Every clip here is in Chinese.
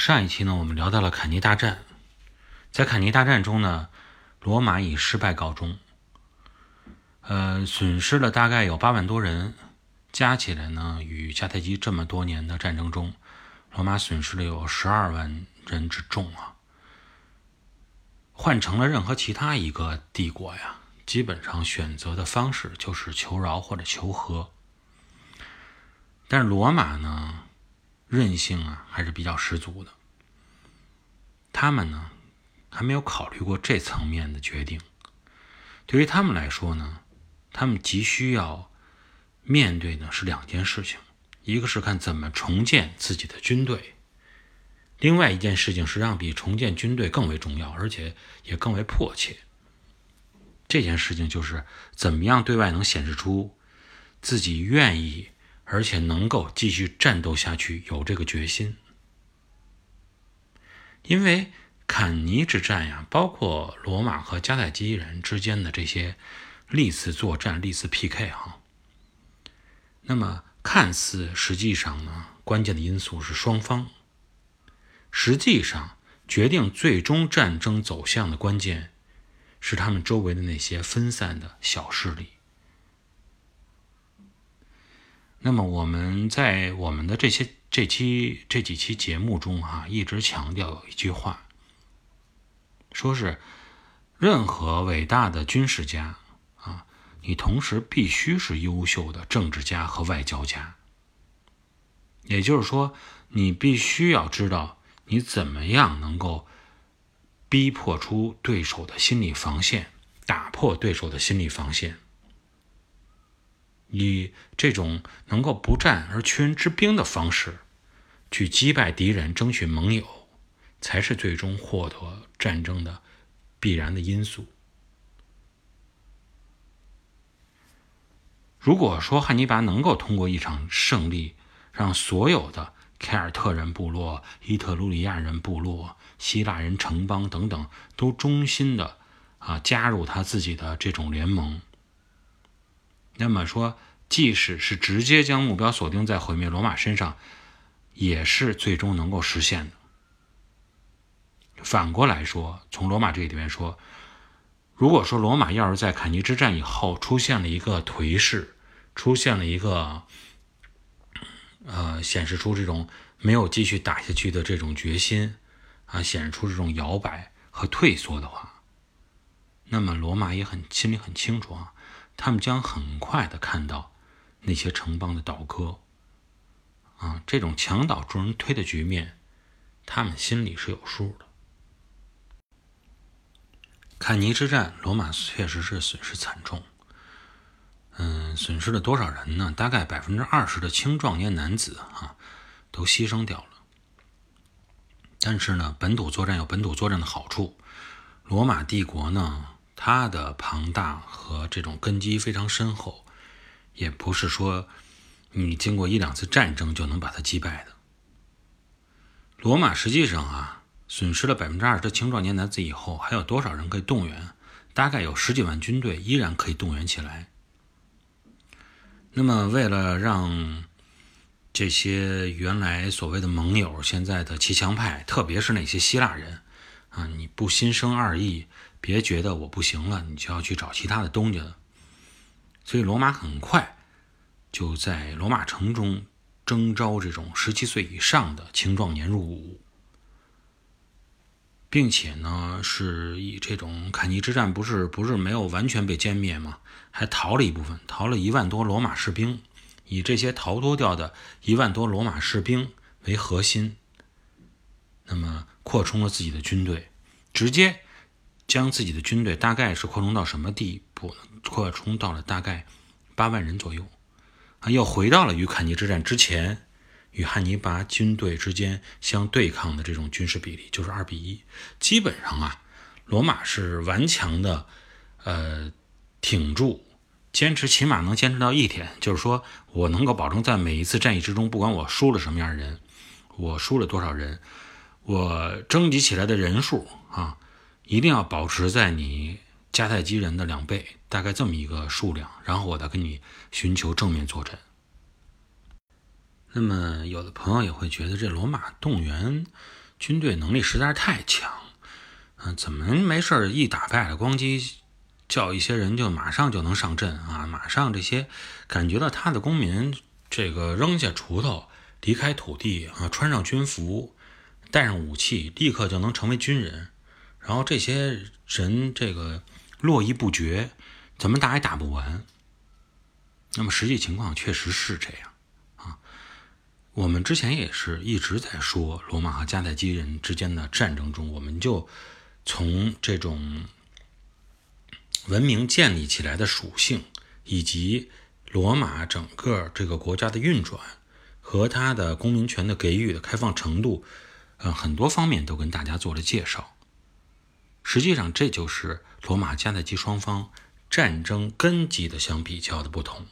上一期呢，我们聊到了坎尼大战，在坎尼大战中呢，罗马以失败告终，呃，损失了大概有八万多人，加起来呢，与迦太基这么多年的战争中，罗马损失了有十二万人之众啊。换成了任何其他一个帝国呀，基本上选择的方式就是求饶或者求和，但是罗马呢？韧性啊，还是比较十足的。他们呢，还没有考虑过这层面的决定。对于他们来说呢，他们急需要面对的是两件事情：一个是看怎么重建自己的军队；另外一件事情实际上比重建军队更为重要，而且也更为迫切。这件事情就是怎么样对外能显示出自己愿意。而且能够继续战斗下去，有这个决心。因为坎尼之战呀，包括罗马和迦太基人之间的这些历次作战、历次 PK 哈。那么看似实际上呢，关键的因素是双方。实际上，决定最终战争走向的关键是他们周围的那些分散的小势力。那么我们在我们的这些这期这几期节目中哈，一直强调有一句话，说是任何伟大的军事家啊，你同时必须是优秀的政治家和外交家。也就是说，你必须要知道你怎么样能够逼迫出对手的心理防线，打破对手的心理防线。以这种能够不战而屈人之兵的方式，去击败敌人、争取盟友，才是最终获得战争的必然的因素。如果说汉尼拔能够通过一场胜利，让所有的凯尔特人部落、伊特鲁里亚人部落、希腊人城邦等等都忠心的啊加入他自己的这种联盟。那么说，即使是直接将目标锁定在毁灭罗马身上，也是最终能够实现的。反过来说，从罗马这里边说，如果说罗马要是在坎尼之战以后出现了一个颓势，出现了一个呃显示出这种没有继续打下去的这种决心啊，显示出这种摇摆和退缩的话，那么罗马也很心里很清楚啊。他们将很快的看到那些城邦的倒戈，啊，这种墙倒众人推的局面，他们心里是有数的。坎尼之战，罗马确实是损失惨重，嗯，损失了多少人呢？大概百分之二十的青壮年男子啊，都牺牲掉了。但是呢，本土作战有本土作战的好处，罗马帝国呢？它的庞大和这种根基非常深厚，也不是说你经过一两次战争就能把它击败的。罗马实际上啊，损失了百分之二十的青壮年男子以后，还有多少人可以动员？大概有十几万军队依然可以动员起来。那么，为了让这些原来所谓的盟友，现在的骑墙派，特别是那些希腊人啊，你不心生二意。别觉得我不行了，你就要去找其他的东家。所以罗马很快就在罗马城中征召这种十七岁以上的青壮年入伍，并且呢，是以这种坎尼之战不是不是没有完全被歼灭吗？还逃了一部分，逃了一万多罗马士兵，以这些逃脱掉的一万多罗马士兵为核心，那么扩充了自己的军队，直接。将自己的军队大概是扩充到什么地步？扩充到了大概八万人左右，啊，又回到了与坎尼之战之前与汉尼拔军队之间相对抗的这种军事比例，就是二比一。基本上啊，罗马是顽强的，呃，挺住，坚持，起码能坚持到一天，就是说我能够保证在每一次战役之中，不管我输了什么样的人，我输了多少人，我征集起来的人数啊。一定要保持在你迦太基人的两倍，大概这么一个数量，然后我再跟你寻求正面作战。那么，有的朋友也会觉得这罗马动员军队能力实在是太强，嗯，怎么没事一打败了，咣叽叫一些人就马上就能上阵啊？马上这些感觉到他的公民，这个扔下锄头，离开土地啊，穿上军服，带上武器，立刻就能成为军人。然后这些人这个络绎不绝，怎么打也打不完。那么实际情况确实是这样啊。我们之前也是一直在说罗马和迦太基人之间的战争中，我们就从这种。文明建立起来的属性，以及罗马整个这个国家的运转和它的公民权的给予的开放程度，呃，很多方面都跟大家做了介绍。实际上，这就是罗马迦太基双方战争根基的相比较的不同。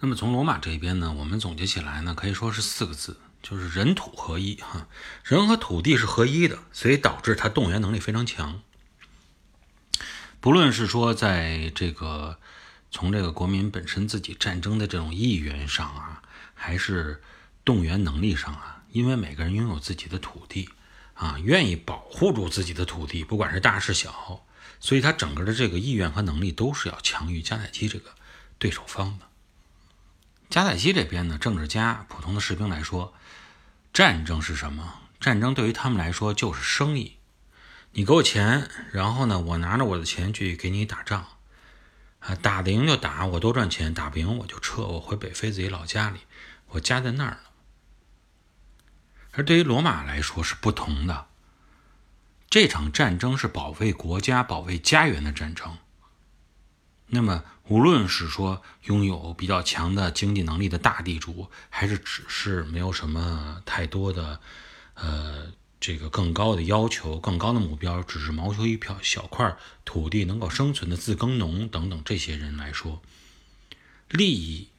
那么从罗马这边呢，我们总结起来呢，可以说是四个字，就是人土合一。哈，人和土地是合一的，所以导致它动员能力非常强。不论是说在这个从这个国民本身自己战争的这种意愿上啊，还是动员能力上啊，因为每个人拥有自己的土地啊，愿意保护住自己的土地，不管是大是小，所以他整个的这个意愿和能力都是要强于迦太基这个对手方的。迦太基这边呢，政治家、普通的士兵来说，战争是什么？战争对于他们来说就是生意。你给我钱，然后呢，我拿着我的钱去给你打仗，啊，打得赢就打，我多赚钱；打不赢我就撤，我回北非自己老家里，我家在那儿呢。而对于罗马来说是不同的，这场战争是保卫国家、保卫家园的战争。那么，无论是说拥有比较强的经济能力的大地主，还是只是没有什么太多的，呃。这个更高的要求、更高的目标，只是谋求一片小块土地能够生存的自耕农等等这些人来说，利益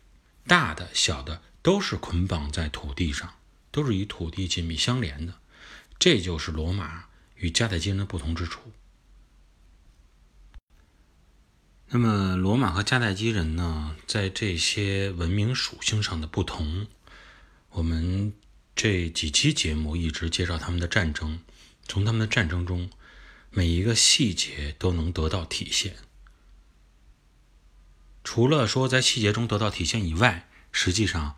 大的、小的都是捆绑在土地上，都是与土地紧密相连的。这就是罗马与迦太基人的不同之处。那么，罗马和迦太基人呢，在这些文明属性上的不同，我们。这几期节目一直介绍他们的战争，从他们的战争中每一个细节都能得到体现。除了说在细节中得到体现以外，实际上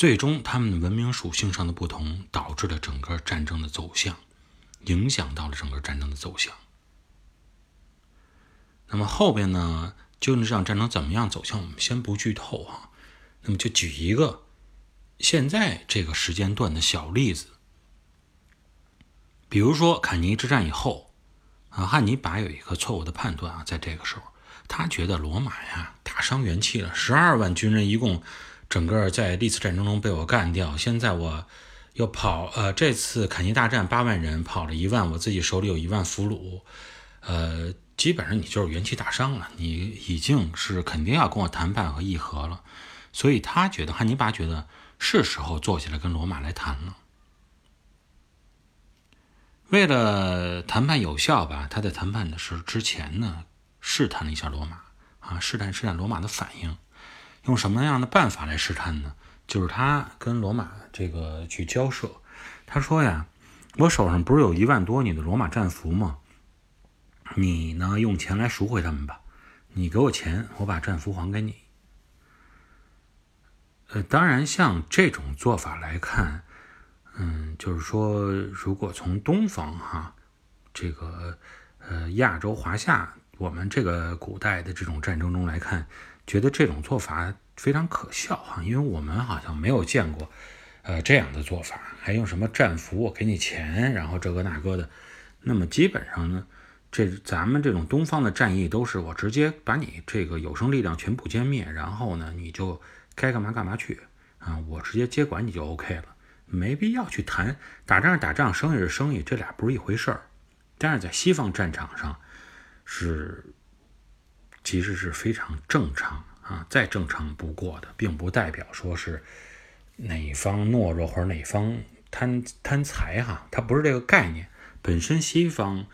最终他们的文明属性上的不同导致了整个战争的走向，影响到了整个战争的走向。那么后边呢，究竟这场战争怎么样走向，我们先不剧透啊。那么就举一个。现在这个时间段的小例子，比如说坎尼之战以后，啊，汉尼拔有一个错误的判断啊，在这个时候，他觉得罗马呀打伤元气了，十二万军人一共，整个在历次战争中被我干掉，现在我又跑，呃，这次坎尼大战八万人跑了一万，我自己手里有一万俘虏，呃，基本上你就是元气大伤了，你已经是肯定要跟我谈判和议和了，所以他觉得汉尼拔觉得。是时候坐下来跟罗马来谈了。为了谈判有效吧，他在谈判的时之前呢，试探了一下罗马啊，试探试探罗马的反应，用什么样的办法来试探呢？就是他跟罗马这个去交涉，他说呀，我手上不是有一万多你的罗马战俘吗？你呢，用钱来赎回他们吧，你给我钱，我把战俘还给你。呃，当然，像这种做法来看，嗯，就是说，如果从东方哈，这个呃亚洲华夏，我们这个古代的这种战争中来看，觉得这种做法非常可笑哈，因为我们好像没有见过呃这样的做法，还用什么战俘，我给你钱，然后这个那个的。那么基本上呢，这咱们这种东方的战役都是我直接把你这个有生力量全部歼灭，然后呢，你就。该干嘛干嘛去啊！我直接接管你就 OK 了，没必要去谈打仗是打仗，生意是生意，这俩不是一回事儿。但是在西方战场上，是其实是非常正常啊，再正常不过的，并不代表说是哪方懦弱或者哪方贪贪财哈，它不是这个概念。本身西方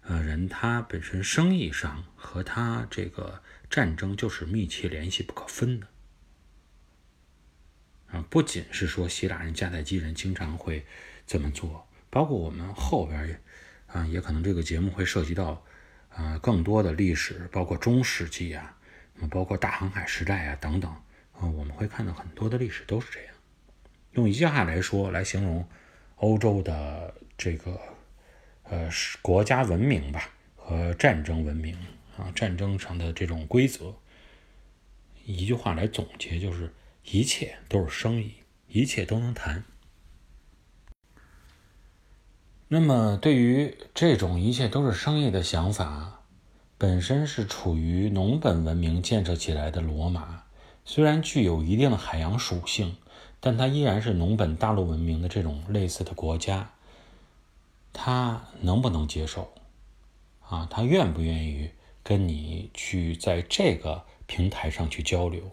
呃人他本身生意上和他这个战争就是密切联系不可分的。啊，不仅是说希腊人、迦太基人经常会这么做，包括我们后边也啊，也可能这个节目会涉及到啊更多的历史，包括中世纪啊，包括大航海时代啊等等啊，我们会看到很多的历史都是这样。用一句话来说，来形容欧洲的这个呃国家文明吧和战争文明啊，战争上的这种规则，一句话来总结就是。一切都是生意，一切都能谈。那么，对于这种一切都是商业的想法，本身是处于农本文明建设起来的罗马，虽然具有一定的海洋属性，但它依然是农本大陆文明的这种类似的国家。他能不能接受？啊，他愿不愿意跟你去在这个平台上去交流？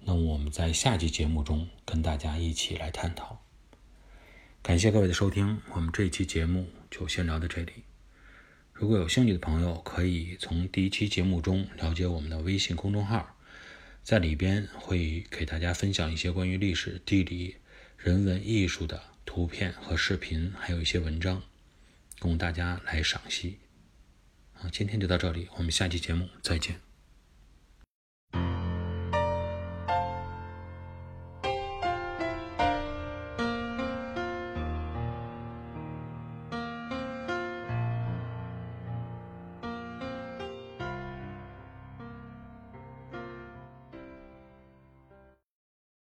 那我们在下期节目中跟大家一起来探讨。感谢各位的收听，我们这一期节目就先聊到这里。如果有兴趣的朋友，可以从第一期节目中了解我们的微信公众号，在里边会给大家分享一些关于历史、地理、人文、艺术的图片和视频，还有一些文章，供大家来赏析。啊，今天就到这里，我们下期节目再见。